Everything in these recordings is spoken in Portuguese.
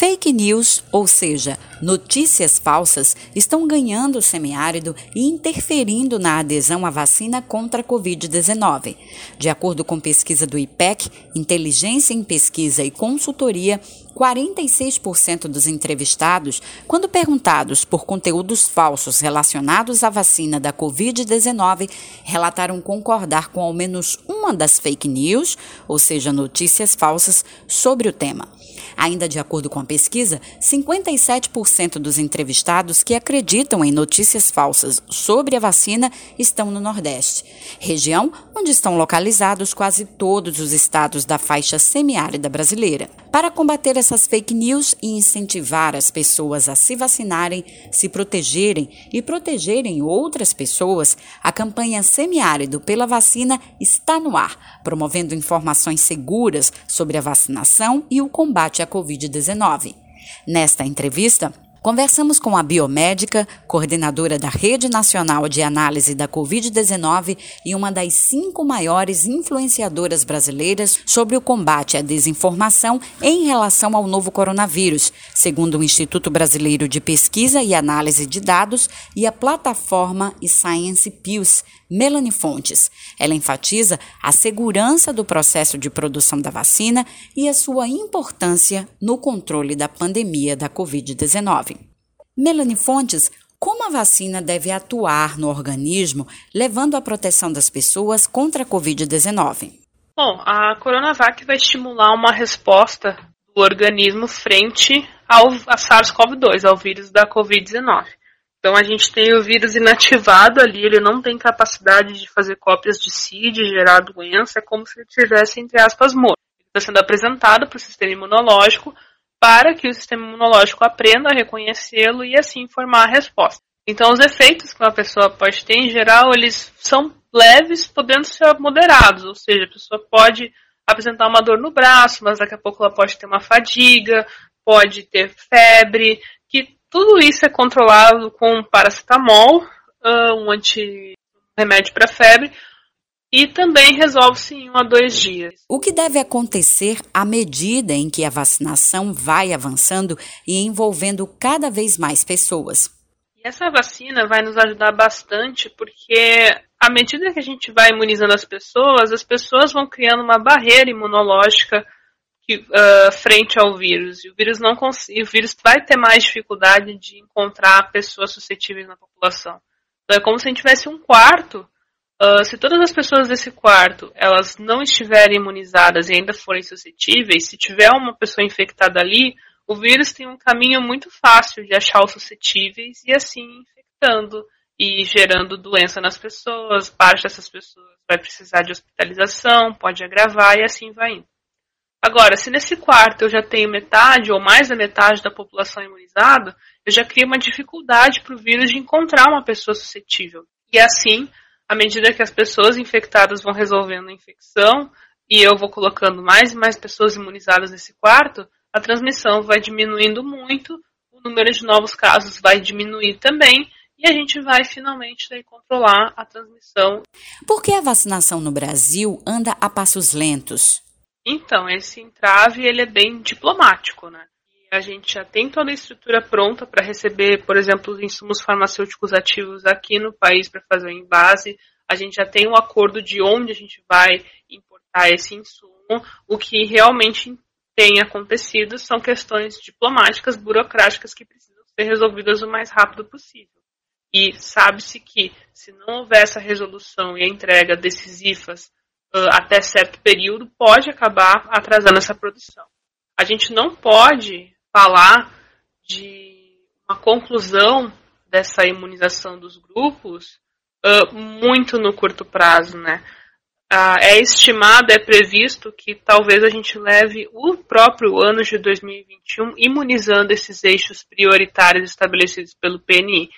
Fake news, ou seja, notícias falsas, estão ganhando o semiárido e interferindo na adesão à vacina contra a Covid-19. De acordo com pesquisa do IPEC, Inteligência em Pesquisa e Consultoria, 46% dos entrevistados, quando perguntados por conteúdos falsos relacionados à vacina da Covid-19, relataram concordar com ao menos uma das fake news, ou seja, notícias falsas, sobre o tema. Ainda de acordo com a pesquisa, 57% dos entrevistados que acreditam em notícias falsas sobre a vacina estão no Nordeste, região onde estão localizados quase todos os estados da faixa semiárida brasileira. Para combater essas fake news e incentivar as pessoas a se vacinarem, se protegerem e protegerem outras pessoas, a campanha Semiárido pela Vacina está no ar, promovendo informações seguras sobre a vacinação e o combate à Covid-19. Nesta entrevista, Conversamos com a biomédica, coordenadora da Rede Nacional de Análise da Covid-19 e uma das cinco maiores influenciadoras brasileiras sobre o combate à desinformação em relação ao novo coronavírus, segundo o Instituto Brasileiro de Pesquisa e Análise de Dados e a plataforma Science Pius, Melanie Fontes. Ela enfatiza a segurança do processo de produção da vacina e a sua importância no controle da pandemia da Covid-19. Melanie Fontes, como a vacina deve atuar no organismo, levando à proteção das pessoas contra a Covid-19? Bom, a Coronavac vai estimular uma resposta do organismo frente ao a SARS-CoV-2, ao vírus da Covid-19. Então a gente tem o vírus inativado ali, ele não tem capacidade de fazer cópias de si, de gerar doença, é como se ele tivesse, entre aspas, morto. Está sendo apresentado para o sistema imunológico para que o sistema imunológico aprenda a reconhecê-lo e assim formar a resposta. Então, os efeitos que uma pessoa pode ter, em geral, eles são leves, podendo ser moderados, ou seja, a pessoa pode apresentar uma dor no braço, mas daqui a pouco ela pode ter uma fadiga, pode ter febre, tudo isso é controlado com paracetamol, um anti remédio para febre, e também resolve-se em um a dois dias. O que deve acontecer à medida em que a vacinação vai avançando e envolvendo cada vez mais pessoas? E essa vacina vai nos ajudar bastante porque à medida que a gente vai imunizando as pessoas, as pessoas vão criando uma barreira imunológica que, uh, frente ao vírus. E o vírus não o vírus vai ter mais dificuldade de encontrar pessoas suscetíveis na população. Então é como se a gente tivesse um quarto Uh, se todas as pessoas desse quarto elas não estiverem imunizadas e ainda forem suscetíveis, se tiver uma pessoa infectada ali, o vírus tem um caminho muito fácil de achar os suscetíveis e assim infectando e gerando doença nas pessoas. Parte dessas pessoas vai precisar de hospitalização, pode agravar e assim vai indo. Agora, se nesse quarto eu já tenho metade ou mais da metade da população imunizada, eu já crio uma dificuldade para o vírus de encontrar uma pessoa suscetível. E assim, à medida que as pessoas infectadas vão resolvendo a infecção e eu vou colocando mais e mais pessoas imunizadas nesse quarto, a transmissão vai diminuindo muito, o número de novos casos vai diminuir também e a gente vai finalmente daí, controlar a transmissão. Por que a vacinação no Brasil anda a passos lentos? Então, esse entrave ele é bem diplomático, né? a gente já tem toda a estrutura pronta para receber, por exemplo, os insumos farmacêuticos ativos aqui no país para fazer o envase. A gente já tem um acordo de onde a gente vai importar esse insumo. O que realmente tem acontecido são questões diplomáticas, burocráticas que precisam ser resolvidas o mais rápido possível. E sabe-se que, se não houver essa resolução e a entrega desses IFAs até certo período, pode acabar atrasando essa produção. A gente não pode falar de uma conclusão dessa imunização dos grupos uh, muito no curto prazo, né? Uh, é estimado, é previsto que talvez a gente leve o próprio ano de 2021 imunizando esses eixos prioritários estabelecidos pelo PNI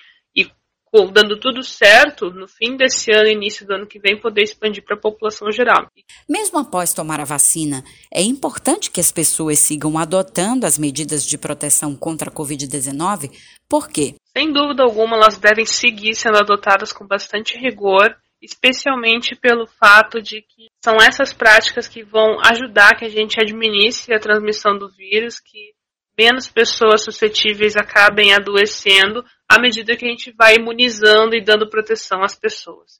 dando tudo certo, no fim desse ano, início do ano que vem, poder expandir para a população geral. Mesmo após tomar a vacina, é importante que as pessoas sigam adotando as medidas de proteção contra a Covid-19? Por quê? Sem dúvida alguma, elas devem seguir sendo adotadas com bastante rigor, especialmente pelo fato de que são essas práticas que vão ajudar que a gente administre a transmissão do vírus, que menos pessoas suscetíveis acabem adoecendo à medida que a gente vai imunizando e dando proteção às pessoas.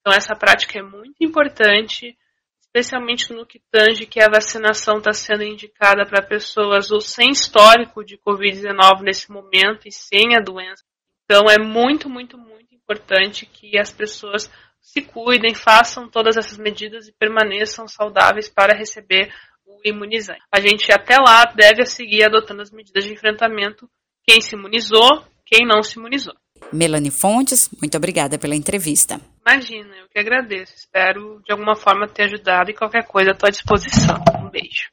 Então, essa prática é muito importante, especialmente no que tange que a vacinação está sendo indicada para pessoas ou sem histórico de Covid-19 nesse momento e sem a doença. Então, é muito, muito, muito importante que as pessoas se cuidem, façam todas essas medidas e permaneçam saudáveis para receber o imunizante. A gente até lá deve seguir adotando as medidas de enfrentamento. Quem se imunizou, quem não se imunizou. Melanie Fontes, muito obrigada pela entrevista. Imagina, eu que agradeço. Espero de alguma forma ter ajudado e qualquer coisa à tua disposição. Um beijo.